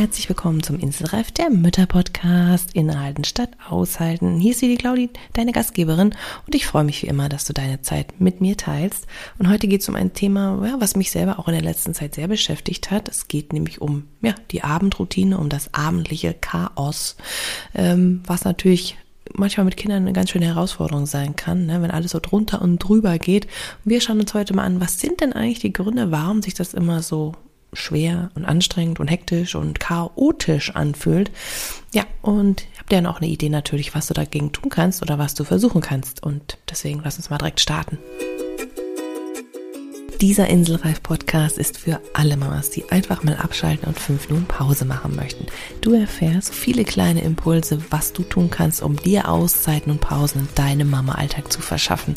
Herzlich willkommen zum Inselreif der Mütter Podcast Inhalten statt Aushalten. Hier ist die Claudi, deine Gastgeberin und ich freue mich wie immer, dass du deine Zeit mit mir teilst. Und heute geht es um ein Thema, ja, was mich selber auch in der letzten Zeit sehr beschäftigt hat. Es geht nämlich um ja, die Abendroutine, um das abendliche Chaos, ähm, was natürlich manchmal mit Kindern eine ganz schöne Herausforderung sein kann, ne, wenn alles so drunter und drüber geht. Und wir schauen uns heute mal an, was sind denn eigentlich die Gründe, warum sich das immer so schwer und anstrengend und hektisch und chaotisch anfühlt. Ja, und habe dir dann auch eine Idee natürlich, was du dagegen tun kannst oder was du versuchen kannst. Und deswegen lass uns mal direkt starten. Dieser Inselreif-Podcast ist für alle Mamas, die einfach mal abschalten und fünf Minuten Pause machen möchten. Du erfährst viele kleine Impulse, was du tun kannst, um dir Auszeiten und Pausen in deinem Mama-Alltag zu verschaffen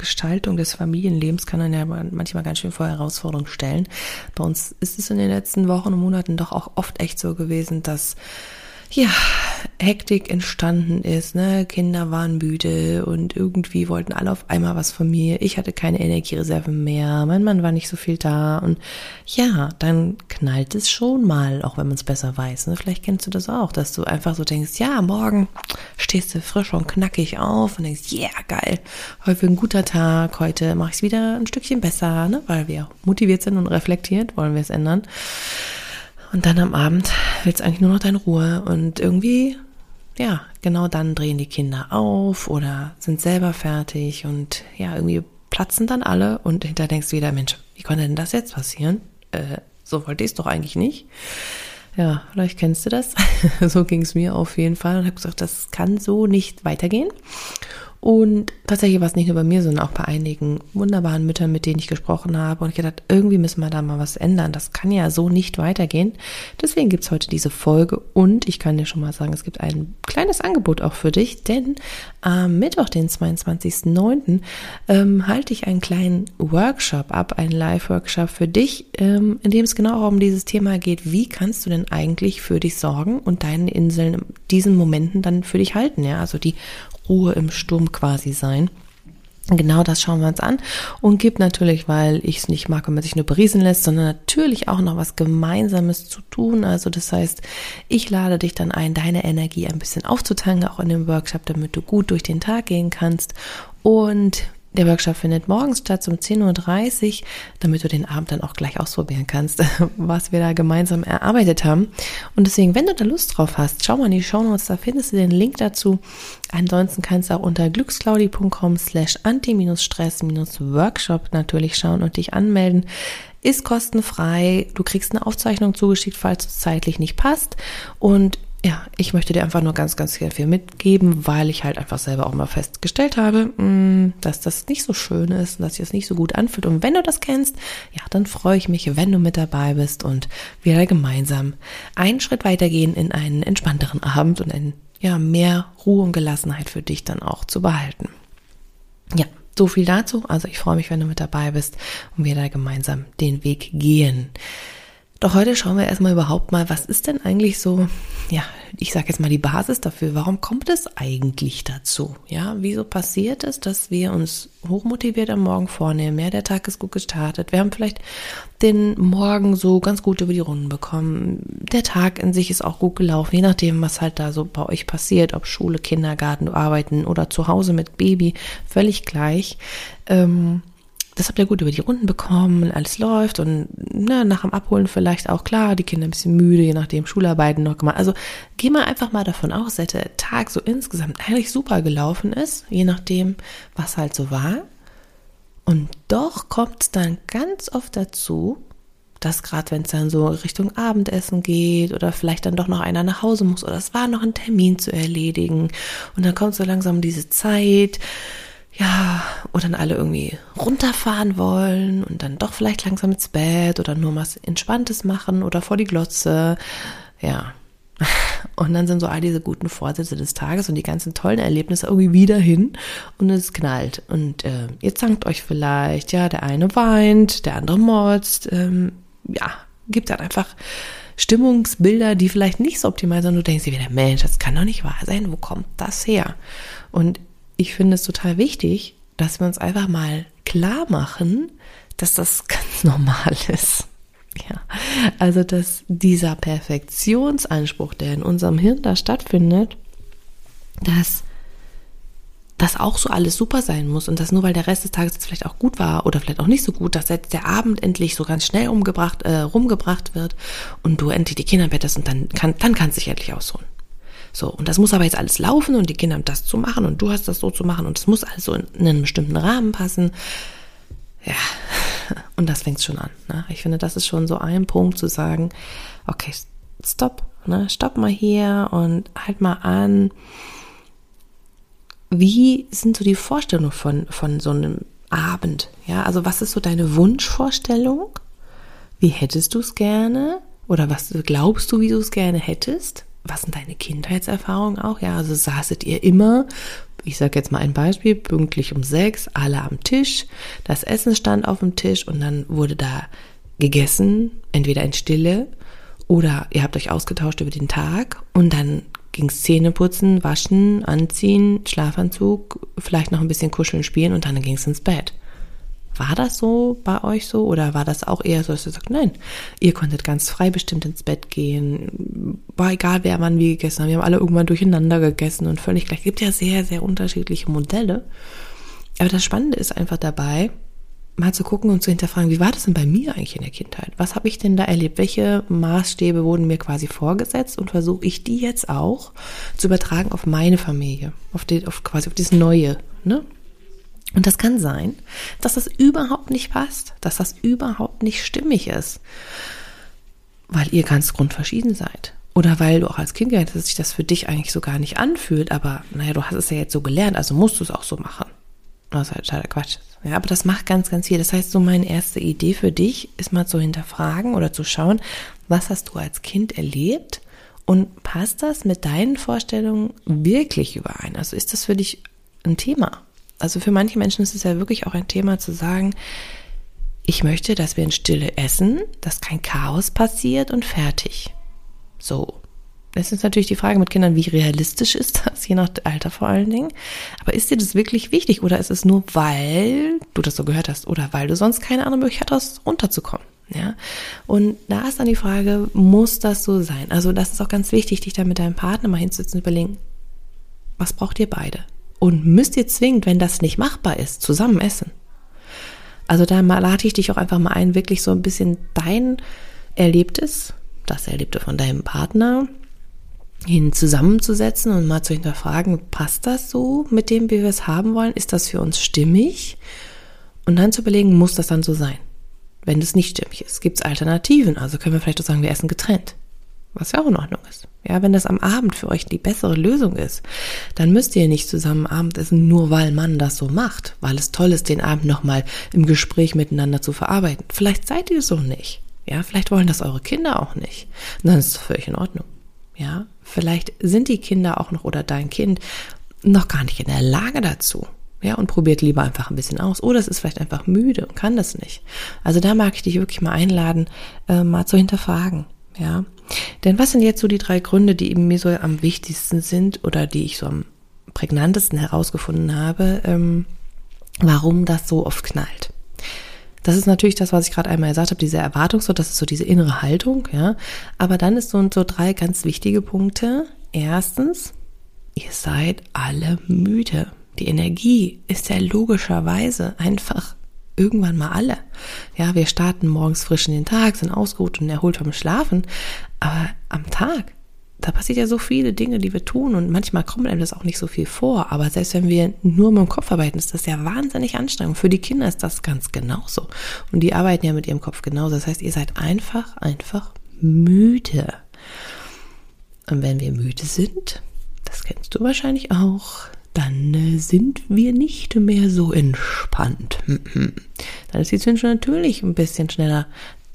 Gestaltung des Familienlebens kann dann ja manchmal ganz schön vor Herausforderungen stellen. Bei uns ist es in den letzten Wochen und Monaten doch auch oft echt so gewesen, dass ja, Hektik entstanden ist. Ne? Kinder waren müde und irgendwie wollten alle auf einmal was von mir. Ich hatte keine Energiereserve mehr. Mein Mann war nicht so viel da. Und ja, dann knallt es schon mal, auch wenn man es besser weiß. Ne? Vielleicht kennst du das auch, dass du einfach so denkst, ja, morgen stehst du frisch und knackig auf und denkst, ja, yeah, geil, heute ein guter Tag, heute mache ich es wieder ein Stückchen besser, ne? weil wir motiviert sind und reflektiert, wollen wir es ändern. Und dann am Abend willst du eigentlich nur noch deine Ruhe und irgendwie, ja, genau dann drehen die Kinder auf oder sind selber fertig und ja, irgendwie platzen dann alle und hinterher denkst du wieder, Mensch, wie konnte denn das jetzt passieren? Äh, so wollte ich es doch eigentlich nicht. Ja, vielleicht kennst du das. so ging es mir auf jeden Fall und habe gesagt, das kann so nicht weitergehen. Und tatsächlich war es nicht nur bei mir, sondern auch bei einigen wunderbaren Müttern, mit denen ich gesprochen habe. Und ich gedacht, irgendwie müssen wir da mal was ändern. Das kann ja so nicht weitergehen. Deswegen gibt's heute diese Folge. Und ich kann dir schon mal sagen, es gibt ein kleines Angebot auch für dich. Denn am Mittwoch, den 22.09., ähm, halte ich einen kleinen Workshop ab, einen Live-Workshop für dich, ähm, in dem es genau um dieses Thema geht. Wie kannst du denn eigentlich für dich sorgen und deine Inseln in diesen Momenten dann für dich halten? Ja, also die Ruhe im Sturm quasi sein. Genau das schauen wir uns an und gibt natürlich, weil ich es nicht mag, wenn man sich nur beriesen lässt, sondern natürlich auch noch was Gemeinsames zu tun. Also das heißt, ich lade dich dann ein, deine Energie ein bisschen aufzutanken, auch in dem Workshop, damit du gut durch den Tag gehen kannst. Und der Workshop findet morgens statt um 10.30 Uhr, damit du den Abend dann auch gleich ausprobieren kannst, was wir da gemeinsam erarbeitet haben. Und deswegen, wenn du da Lust drauf hast, schau mal in die Show Notes, da findest du den Link dazu. Ansonsten kannst du auch unter glücksclaudi.com slash anti-stress-workshop natürlich schauen und dich anmelden. Ist kostenfrei. Du kriegst eine Aufzeichnung zugeschickt, falls es zeitlich nicht passt. Und ja, ich möchte dir einfach nur ganz, ganz viel mitgeben, weil ich halt einfach selber auch mal festgestellt habe, mm, dass das nicht so schön ist und dass sich das nicht so gut anfühlt. Und wenn du das kennst, ja, dann freue ich mich, wenn du mit dabei bist und wir da gemeinsam einen Schritt weitergehen in einen entspannteren Abend und ein, ja, mehr Ruhe und Gelassenheit für dich dann auch zu behalten. Ja, so viel dazu. Also ich freue mich, wenn du mit dabei bist und wir da gemeinsam den Weg gehen. Doch heute schauen wir erstmal überhaupt mal, was ist denn eigentlich so, ja, ich sage jetzt mal die Basis dafür, warum kommt es eigentlich dazu? Ja, wieso passiert es, dass wir uns hochmotiviert am Morgen vornehmen? Ja, der Tag ist gut gestartet. Wir haben vielleicht den Morgen so ganz gut über die Runden bekommen. Der Tag in sich ist auch gut gelaufen, je nachdem, was halt da so bei euch passiert, ob Schule, Kindergarten, arbeiten oder zu Hause mit Baby, völlig gleich. Ähm, das habt ihr gut über die Runden bekommen, alles läuft und na, nach dem Abholen vielleicht auch klar, die Kinder ein bisschen müde, je nachdem Schularbeiten noch gemacht. Also geh mal einfach mal davon aus, dass der Tag so insgesamt eigentlich super gelaufen ist, je nachdem, was halt so war. Und doch kommt es dann ganz oft dazu, dass gerade wenn es dann so Richtung Abendessen geht oder vielleicht dann doch noch einer nach Hause muss oder es war noch ein Termin zu erledigen und dann kommt so langsam diese Zeit, ja, oder dann alle irgendwie runterfahren wollen und dann doch vielleicht langsam ins Bett oder nur was Entspanntes machen oder vor die Glotze. Ja. Und dann sind so all diese guten Vorsätze des Tages und die ganzen tollen Erlebnisse irgendwie wieder hin und es knallt. Und äh, ihr zankt euch vielleicht, ja, der eine weint, der andere motzt, ähm, ja, gibt dann einfach Stimmungsbilder, die vielleicht nicht so optimal sind. Du denkst dir wieder, Mensch, das kann doch nicht wahr sein. Wo kommt das her? Und ich finde es total wichtig, dass wir uns einfach mal klar machen, dass das ganz normal ist. Ja, also dass dieser Perfektionsanspruch, der in unserem Hirn da stattfindet, dass das auch so alles super sein muss und dass nur weil der Rest des Tages jetzt vielleicht auch gut war oder vielleicht auch nicht so gut, dass jetzt der Abend endlich so ganz schnell umgebracht, äh, rumgebracht wird und du endlich die Kinder bettest und dann kann dann kannst du dich endlich ausruhen. So, und das muss aber jetzt alles laufen und die Kinder haben das zu machen und du hast das so zu machen und es muss also in, in einen bestimmten Rahmen passen. Ja, und das fängt schon an. Ne? Ich finde, das ist schon so ein Punkt zu sagen, okay, stopp, ne? stopp mal hier und halt mal an wie sind so die Vorstellungen von, von so einem Abend? Ja, also was ist so deine Wunschvorstellung? Wie hättest du es gerne? Oder was glaubst du, wie du es gerne hättest? Was sind deine Kindheitserfahrungen auch? Ja, also saßet ihr immer, ich sage jetzt mal ein Beispiel, pünktlich um sechs, alle am Tisch, das Essen stand auf dem Tisch und dann wurde da gegessen, entweder in Stille oder ihr habt euch ausgetauscht über den Tag und dann ging's Zähne putzen, waschen, anziehen, Schlafanzug, vielleicht noch ein bisschen kuscheln, spielen und dann ging's ins Bett. War das so bei euch so oder war das auch eher so, dass ihr sagt, nein, ihr konntet ganz frei bestimmt ins Bett gehen, war egal, wer wann wie gegessen hat, wir haben alle irgendwann durcheinander gegessen und völlig gleich. Es gibt ja sehr, sehr unterschiedliche Modelle. Aber das Spannende ist einfach dabei, mal zu gucken und zu hinterfragen, wie war das denn bei mir eigentlich in der Kindheit? Was habe ich denn da erlebt? Welche Maßstäbe wurden mir quasi vorgesetzt und versuche ich die jetzt auch zu übertragen auf meine Familie, auf, die, auf quasi auf dieses Neue, ne? Und das kann sein, dass das überhaupt nicht passt, dass das überhaupt nicht stimmig ist, weil ihr ganz grundverschieden seid. Oder weil du auch als Kind gelernt hast, dass sich das für dich eigentlich so gar nicht anfühlt, aber naja, du hast es ja jetzt so gelernt, also musst du es auch so machen. Was halt totaler Quatsch ist. Ja, aber das macht ganz, ganz viel. Das heißt, so meine erste Idee für dich ist mal zu hinterfragen oder zu schauen, was hast du als Kind erlebt und passt das mit deinen Vorstellungen wirklich überein? Also ist das für dich ein Thema? Also für manche Menschen ist es ja wirklich auch ein Thema zu sagen, ich möchte, dass wir in Stille essen, dass kein Chaos passiert und fertig. So. Es ist natürlich die Frage mit Kindern, wie realistisch ist das, je nach Alter vor allen Dingen. Aber ist dir das wirklich wichtig oder ist es nur, weil du das so gehört hast oder weil du sonst keine andere Möglichkeit hast, runterzukommen? Ja. Und da ist dann die Frage, muss das so sein? Also, das ist auch ganz wichtig, dich da mit deinem Partner mal hinzusetzen und überlegen, was braucht ihr beide? Und müsst ihr zwingend, wenn das nicht machbar ist, zusammen essen? Also, da lade ich dich auch einfach mal ein, wirklich so ein bisschen dein Erlebtes, das Erlebte von deinem Partner, hin zusammenzusetzen und mal zu hinterfragen, passt das so mit dem, wie wir es haben wollen? Ist das für uns stimmig? Und dann zu überlegen, muss das dann so sein? Wenn es nicht stimmig ist, gibt es Alternativen. Also können wir vielleicht auch sagen, wir essen getrennt. Was ja auch in Ordnung ist. Ja, wenn das am Abend für euch die bessere Lösung ist, dann müsst ihr nicht zusammen Abendessen, nur weil man das so macht, weil es toll ist, den Abend nochmal im Gespräch miteinander zu verarbeiten. Vielleicht seid ihr so nicht. Ja, vielleicht wollen das eure Kinder auch nicht. Und dann ist es völlig in Ordnung. Ja, vielleicht sind die Kinder auch noch oder dein Kind noch gar nicht in der Lage dazu. Ja, und probiert lieber einfach ein bisschen aus. Oder es ist vielleicht einfach müde und kann das nicht. Also da mag ich dich wirklich mal einladen, äh, mal zu hinterfragen. Ja, denn was sind jetzt so die drei Gründe, die eben mir so am wichtigsten sind oder die ich so am prägnantesten herausgefunden habe, ähm, warum das so oft knallt? Das ist natürlich das, was ich gerade einmal gesagt habe, diese Erwartungsdruck, das ist so diese innere Haltung, ja. Aber dann ist so, so drei ganz wichtige Punkte. Erstens, ihr seid alle müde. Die Energie ist ja logischerweise einfach irgendwann mal alle. Ja, wir starten morgens frisch in den Tag, sind ausgeruht und erholt vom Schlafen, aber am Tag da passiert ja so viele Dinge, die wir tun und manchmal kommt einem das auch nicht so viel vor. Aber selbst wenn wir nur mit dem Kopf arbeiten, ist das ja wahnsinnig anstrengend. Für die Kinder ist das ganz genauso. Und die arbeiten ja mit ihrem Kopf genauso. Das heißt, ihr seid einfach, einfach müde. Und wenn wir müde sind, das kennst du wahrscheinlich auch, dann äh, sind wir nicht mehr so entspannt. Dann ist die Zündschnur natürlich ein bisschen schneller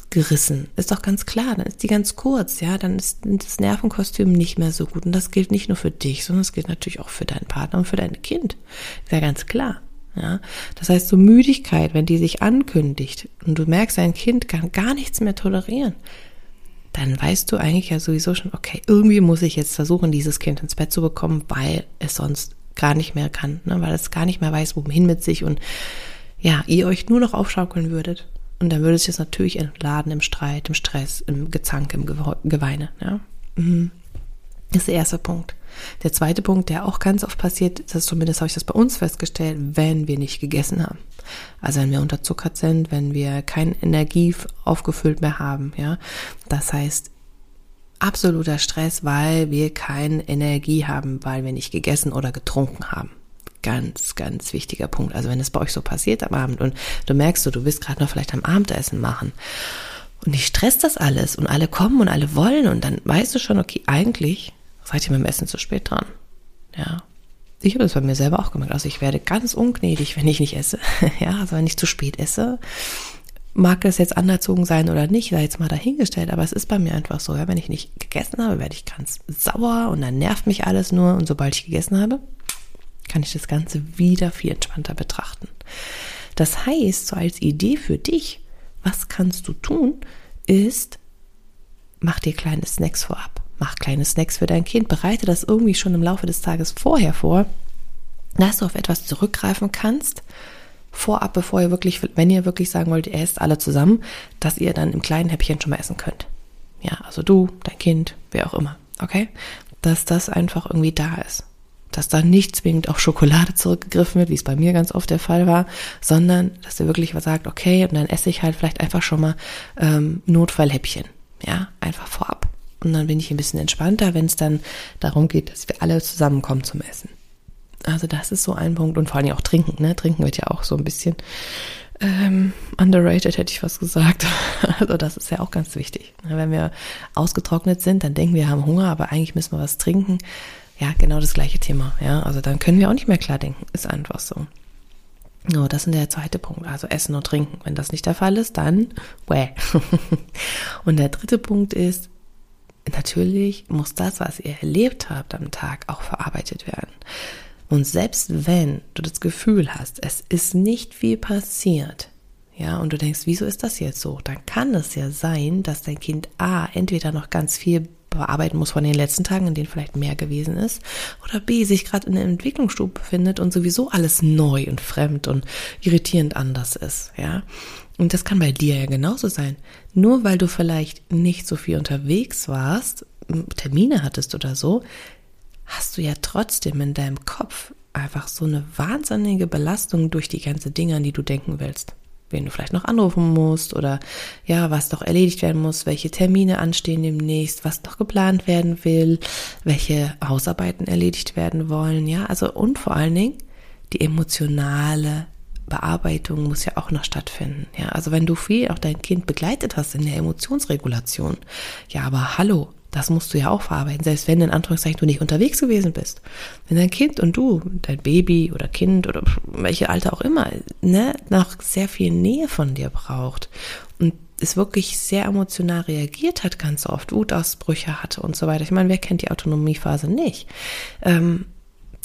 gerissen. Ist doch ganz klar, dann ist die ganz kurz, ja, dann ist das Nervenkostüm nicht mehr so gut. Und das gilt nicht nur für dich, sondern es gilt natürlich auch für deinen Partner und für dein Kind. Ist ja ganz klar. Ja, das heißt, so Müdigkeit, wenn die sich ankündigt und du merkst, dein Kind kann gar nichts mehr tolerieren, dann weißt du eigentlich ja sowieso schon, okay, irgendwie muss ich jetzt versuchen, dieses Kind ins Bett zu bekommen, weil es sonst gar nicht mehr kann, ne? weil es gar nicht mehr weiß, wohin mit sich und ja, ihr euch nur noch aufschaukeln würdet. Und dann würde es jetzt natürlich entladen im Streit, im Stress, im Gezank, im Geweine. Ja? Mhm. Das ist der erste Punkt. Der zweite Punkt, der auch ganz oft passiert, das ist zumindest habe ich das bei uns festgestellt, wenn wir nicht gegessen haben. Also wenn wir unterzuckert sind, wenn wir keine Energie aufgefüllt mehr haben, ja. Das heißt, absoluter Stress, weil wir keine Energie haben, weil wir nicht gegessen oder getrunken haben ganz, ganz wichtiger Punkt. Also wenn es bei euch so passiert am Abend und du merkst, du, willst gerade noch vielleicht am Abendessen machen und dich stresst das alles und alle kommen und alle wollen und dann weißt du schon, okay, eigentlich seid ihr mit dem Essen zu spät dran. Ja. Ich habe das bei mir selber auch gemacht. Also ich werde ganz ungnädig, wenn ich nicht esse. ja, also wenn ich zu spät esse, mag das jetzt anerzogen sein oder nicht, sei jetzt mal dahingestellt, aber es ist bei mir einfach so, ja, wenn ich nicht gegessen habe, werde ich ganz sauer und dann nervt mich alles nur und sobald ich gegessen habe, kann ich das Ganze wieder viel entspannter betrachten. Das heißt, so als Idee für dich, was kannst du tun, ist, mach dir kleine Snacks vorab. Mach kleine Snacks für dein Kind. Bereite das irgendwie schon im Laufe des Tages vorher vor, dass du auf etwas zurückgreifen kannst. Vorab, bevor ihr wirklich, wenn ihr wirklich sagen wollt, ihr esst alle zusammen, dass ihr dann im kleinen Häppchen schon mal essen könnt. Ja, also du, dein Kind, wer auch immer. Okay? Dass das einfach irgendwie da ist dass da nicht zwingend auf Schokolade zurückgegriffen wird, wie es bei mir ganz oft der Fall war, sondern dass er wirklich was sagt, okay, und dann esse ich halt vielleicht einfach schon mal ähm, Notfallhäppchen, ja, einfach vorab. Und dann bin ich ein bisschen entspannter, wenn es dann darum geht, dass wir alle zusammenkommen zum Essen. Also das ist so ein Punkt und vor allem auch trinken, ne? Trinken wird ja auch so ein bisschen ähm, underrated, hätte ich fast gesagt. Also das ist ja auch ganz wichtig. Wenn wir ausgetrocknet sind, dann denken wir, wir haben Hunger, aber eigentlich müssen wir was trinken ja, genau das gleiche Thema. Ja, also dann können wir auch nicht mehr klar denken. Ist einfach so. No, das ist der zweite Punkt. Also Essen und Trinken. Wenn das nicht der Fall ist, dann wäh. und der dritte Punkt ist, natürlich muss das, was ihr erlebt habt am Tag, auch verarbeitet werden. Und selbst wenn du das Gefühl hast, es ist nicht viel passiert, ja, und du denkst, wieso ist das jetzt so? Dann kann es ja sein, dass dein Kind A entweder noch ganz viel bearbeiten muss von den letzten Tagen, in denen vielleicht mehr gewesen ist, oder B, sich gerade in der Entwicklungsstufe befindet und sowieso alles neu und fremd und irritierend anders ist, ja. Und das kann bei dir ja genauso sein. Nur weil du vielleicht nicht so viel unterwegs warst, Termine hattest oder so, hast du ja trotzdem in deinem Kopf einfach so eine wahnsinnige Belastung durch die ganze Dinge, an die du denken willst wen du vielleicht noch anrufen musst oder ja, was doch erledigt werden muss, welche Termine anstehen demnächst, was noch geplant werden will, welche Hausarbeiten erledigt werden wollen, ja, also und vor allen Dingen die emotionale Bearbeitung muss ja auch noch stattfinden. Ja, also wenn du viel auch dein Kind begleitet hast in der Emotionsregulation, ja, aber hallo, das musst du ja auch verarbeiten, selbst wenn in Anführungszeichen du nicht unterwegs gewesen bist. Wenn dein Kind und du, dein Baby oder Kind oder welche Alter auch immer, ne, noch sehr viel Nähe von dir braucht und es wirklich sehr emotional reagiert hat, ganz oft Wutausbrüche hatte und so weiter. Ich meine, wer kennt die Autonomiephase nicht? Ähm,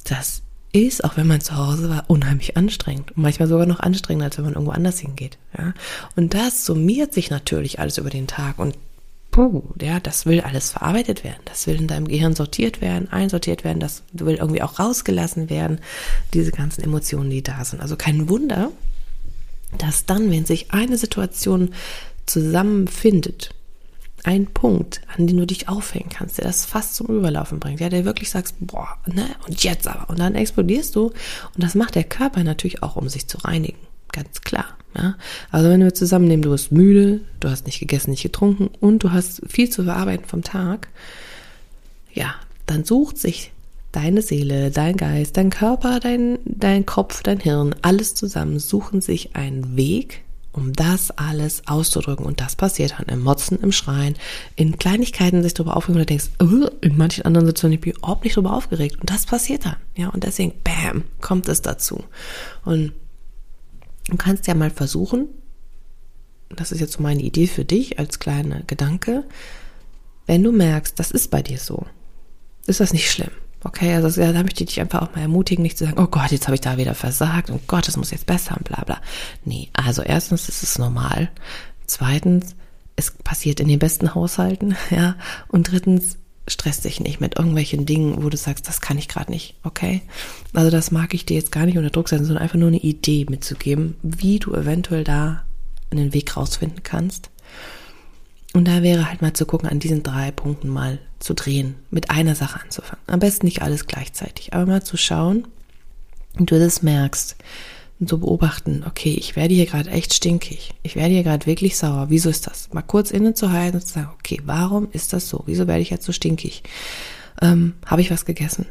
das ist, auch wenn man zu Hause war, unheimlich anstrengend. Und manchmal sogar noch anstrengender, als wenn man irgendwo anders hingeht. Ja? Und das summiert sich natürlich alles über den Tag. Und puh, ja, das will alles verarbeitet werden. Das will in deinem Gehirn sortiert werden, einsortiert werden, das will irgendwie auch rausgelassen werden, diese ganzen Emotionen, die da sind. Also kein Wunder, dass dann, wenn sich eine Situation zusammenfindet, ein Punkt, an den du dich aufhängen kannst, der das fast zum Überlaufen bringt, ja, der wirklich sagst, boah, ne, und jetzt aber, und dann explodierst du, und das macht der Körper natürlich auch, um sich zu reinigen, ganz klar. Ja? Also wenn wir zusammennehmen, du bist müde, du hast nicht gegessen, nicht getrunken und du hast viel zu verarbeiten vom Tag, ja, dann sucht sich deine Seele, dein Geist, dein Körper, dein, dein Kopf, dein Hirn, alles zusammen suchen sich einen Weg, um das alles auszudrücken. Und das passiert dann im Motzen, im Schreien, in Kleinigkeiten sich darüber aufregen du denkst, in manchen anderen Situationen bin ich überhaupt nicht darüber aufgeregt. Und das passiert dann. Ja, und deswegen, bam, kommt es dazu. Und Du kannst ja mal versuchen, das ist jetzt so meine Idee für dich als kleiner Gedanke, wenn du merkst, das ist bei dir so, ist das nicht schlimm. Okay, also da möchte ich dich einfach auch mal ermutigen, nicht zu sagen, oh Gott, jetzt habe ich da wieder versagt und Gott, das muss jetzt besser und bla bla. Nee, also erstens ist es normal. Zweitens, es passiert in den besten Haushalten, ja. Und drittens, stress dich nicht mit irgendwelchen Dingen, wo du sagst, das kann ich gerade nicht, okay? Also das mag ich dir jetzt gar nicht unter Druck setzen, sondern einfach nur eine Idee mitzugeben, wie du eventuell da einen Weg rausfinden kannst. Und da wäre halt mal zu gucken, an diesen drei Punkten mal zu drehen, mit einer Sache anzufangen. Am besten nicht alles gleichzeitig, aber mal zu schauen, und du das merkst und zu beobachten, okay, ich werde hier gerade echt stinkig, ich werde hier gerade wirklich sauer, wieso ist das? Mal kurz innezuhalten und zu sagen, okay, warum ist das so? Wieso werde ich jetzt so stinkig? Ähm, Habe ich was gegessen?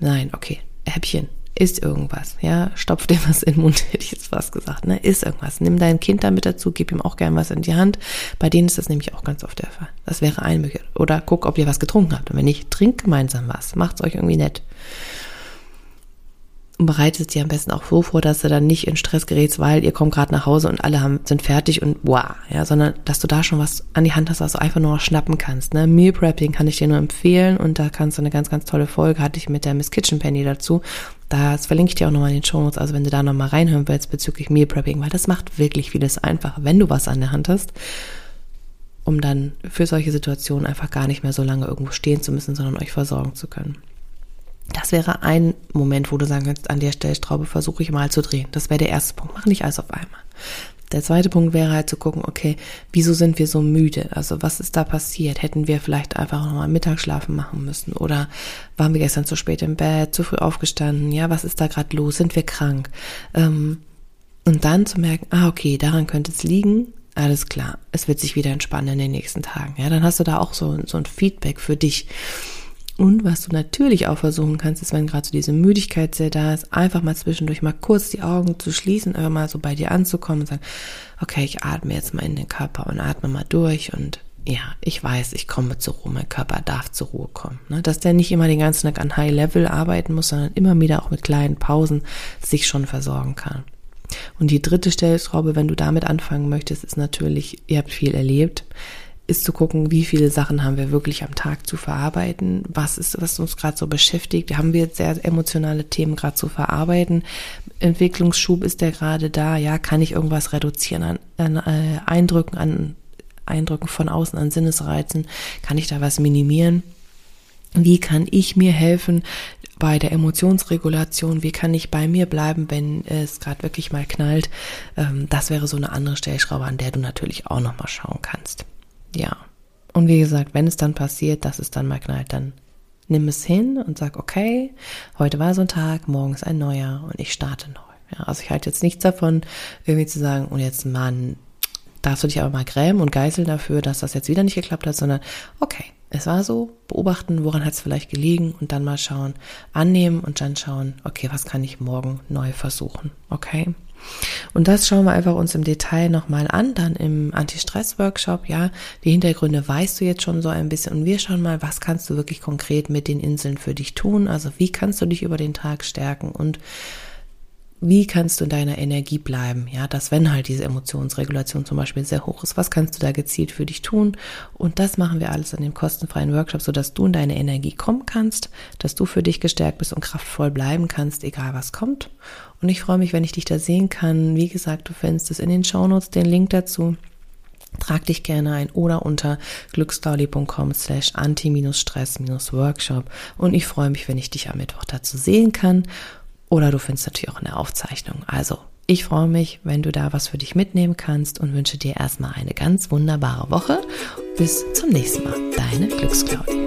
Nein, okay, Häppchen, isst irgendwas, ja, stopf dir was in den Mund, hätte ich jetzt was gesagt, ne, isst irgendwas. Nimm dein Kind da mit dazu, gib ihm auch gern was in die Hand. Bei denen ist das nämlich auch ganz oft der Fall. Das wäre ein Möglichkeit. Oder guck, ob ihr was getrunken habt. Und wenn nicht, trinkt gemeinsam was. Macht's euch irgendwie nett und bereitet dir am besten auch so vor, dass du dann nicht in Stress gerätst, weil ihr kommt gerade nach Hause und alle haben, sind fertig und wow, ja, sondern dass du da schon was an die Hand hast, was du einfach nur noch schnappen kannst. Ne? Meal Prepping kann ich dir nur empfehlen und da kannst du eine ganz, ganz tolle Folge, hatte ich mit der Miss Kitchen Penny dazu. Das verlinke ich dir auch nochmal in den Show Notes, also wenn du da nochmal reinhören willst bezüglich Meal Prepping, weil das macht wirklich vieles einfacher, wenn du was an der Hand hast, um dann für solche Situationen einfach gar nicht mehr so lange irgendwo stehen zu müssen, sondern euch versorgen zu können. Das wäre ein Moment, wo du sagen kannst, an der Stellschraube versuche ich mal zu drehen. Das wäre der erste Punkt. Mach nicht alles auf einmal. Der zweite Punkt wäre halt zu gucken, okay, wieso sind wir so müde? Also was ist da passiert? Hätten wir vielleicht einfach nochmal Mittagsschlafen machen müssen? Oder waren wir gestern zu spät im Bett, zu früh aufgestanden? Ja, was ist da gerade los? Sind wir krank? Ähm, und dann zu merken, ah, okay, daran könnte es liegen. Alles klar, es wird sich wieder entspannen in den nächsten Tagen. Ja, dann hast du da auch so, so ein Feedback für dich. Und was du natürlich auch versuchen kannst, ist, wenn gerade so diese Müdigkeit sehr da ist, einfach mal zwischendurch mal kurz die Augen zu schließen, einfach mal so bei dir anzukommen und sagen, okay, ich atme jetzt mal in den Körper und atme mal durch und ja, ich weiß, ich komme zur Ruhe, mein Körper darf zur Ruhe kommen. Ne? Dass der nicht immer den ganzen Tag an High Level arbeiten muss, sondern immer wieder auch mit kleinen Pausen sich schon versorgen kann. Und die dritte Stellschraube, wenn du damit anfangen möchtest, ist natürlich, ihr habt viel erlebt ist zu gucken, wie viele Sachen haben wir wirklich am Tag zu verarbeiten, was ist, was uns gerade so beschäftigt, haben wir jetzt sehr emotionale Themen gerade zu verarbeiten, Entwicklungsschub ist der gerade da, ja, kann ich irgendwas reduzieren an, an äh, Eindrücken, an Eindrücken von außen, an Sinnesreizen, kann ich da was minimieren? Wie kann ich mir helfen bei der Emotionsregulation? Wie kann ich bei mir bleiben, wenn es gerade wirklich mal knallt? Ähm, das wäre so eine andere Stellschraube, an der du natürlich auch nochmal schauen kannst ja. Und wie gesagt, wenn es dann passiert, dass es dann mal knallt, dann nimm es hin und sag, okay, heute war so ein Tag, morgen ist ein neuer und ich starte neu. Ja, also ich halte jetzt nichts davon, irgendwie zu sagen, und jetzt, Mann, darfst du dich aber mal grämen und geißeln dafür, dass das jetzt wieder nicht geklappt hat, sondern okay, es war so, beobachten, woran hat es vielleicht gelegen und dann mal schauen, annehmen und dann schauen, okay, was kann ich morgen neu versuchen, okay? Und das schauen wir einfach uns im Detail nochmal an, dann im Anti-Stress-Workshop. Ja, die Hintergründe weißt du jetzt schon so ein bisschen. Und wir schauen mal, was kannst du wirklich konkret mit den Inseln für dich tun? Also wie kannst du dich über den Tag stärken und wie kannst du in deiner Energie bleiben? Ja, dass wenn halt diese Emotionsregulation zum Beispiel sehr hoch ist, was kannst du da gezielt für dich tun? Und das machen wir alles in dem kostenfreien Workshop, so dass du in deine Energie kommen kannst, dass du für dich gestärkt bist und kraftvoll bleiben kannst, egal was kommt. Und ich freue mich, wenn ich dich da sehen kann. Wie gesagt, du findest es in den Shownotes, den Link dazu. Trag dich gerne ein oder unter glücksstory.com slash anti-stress-workshop und ich freue mich, wenn ich dich am Mittwoch dazu sehen kann oder du findest natürlich auch eine Aufzeichnung. Also, ich freue mich, wenn du da was für dich mitnehmen kannst und wünsche dir erstmal eine ganz wunderbare Woche. Bis zum nächsten Mal. Deine Glücksclaudie.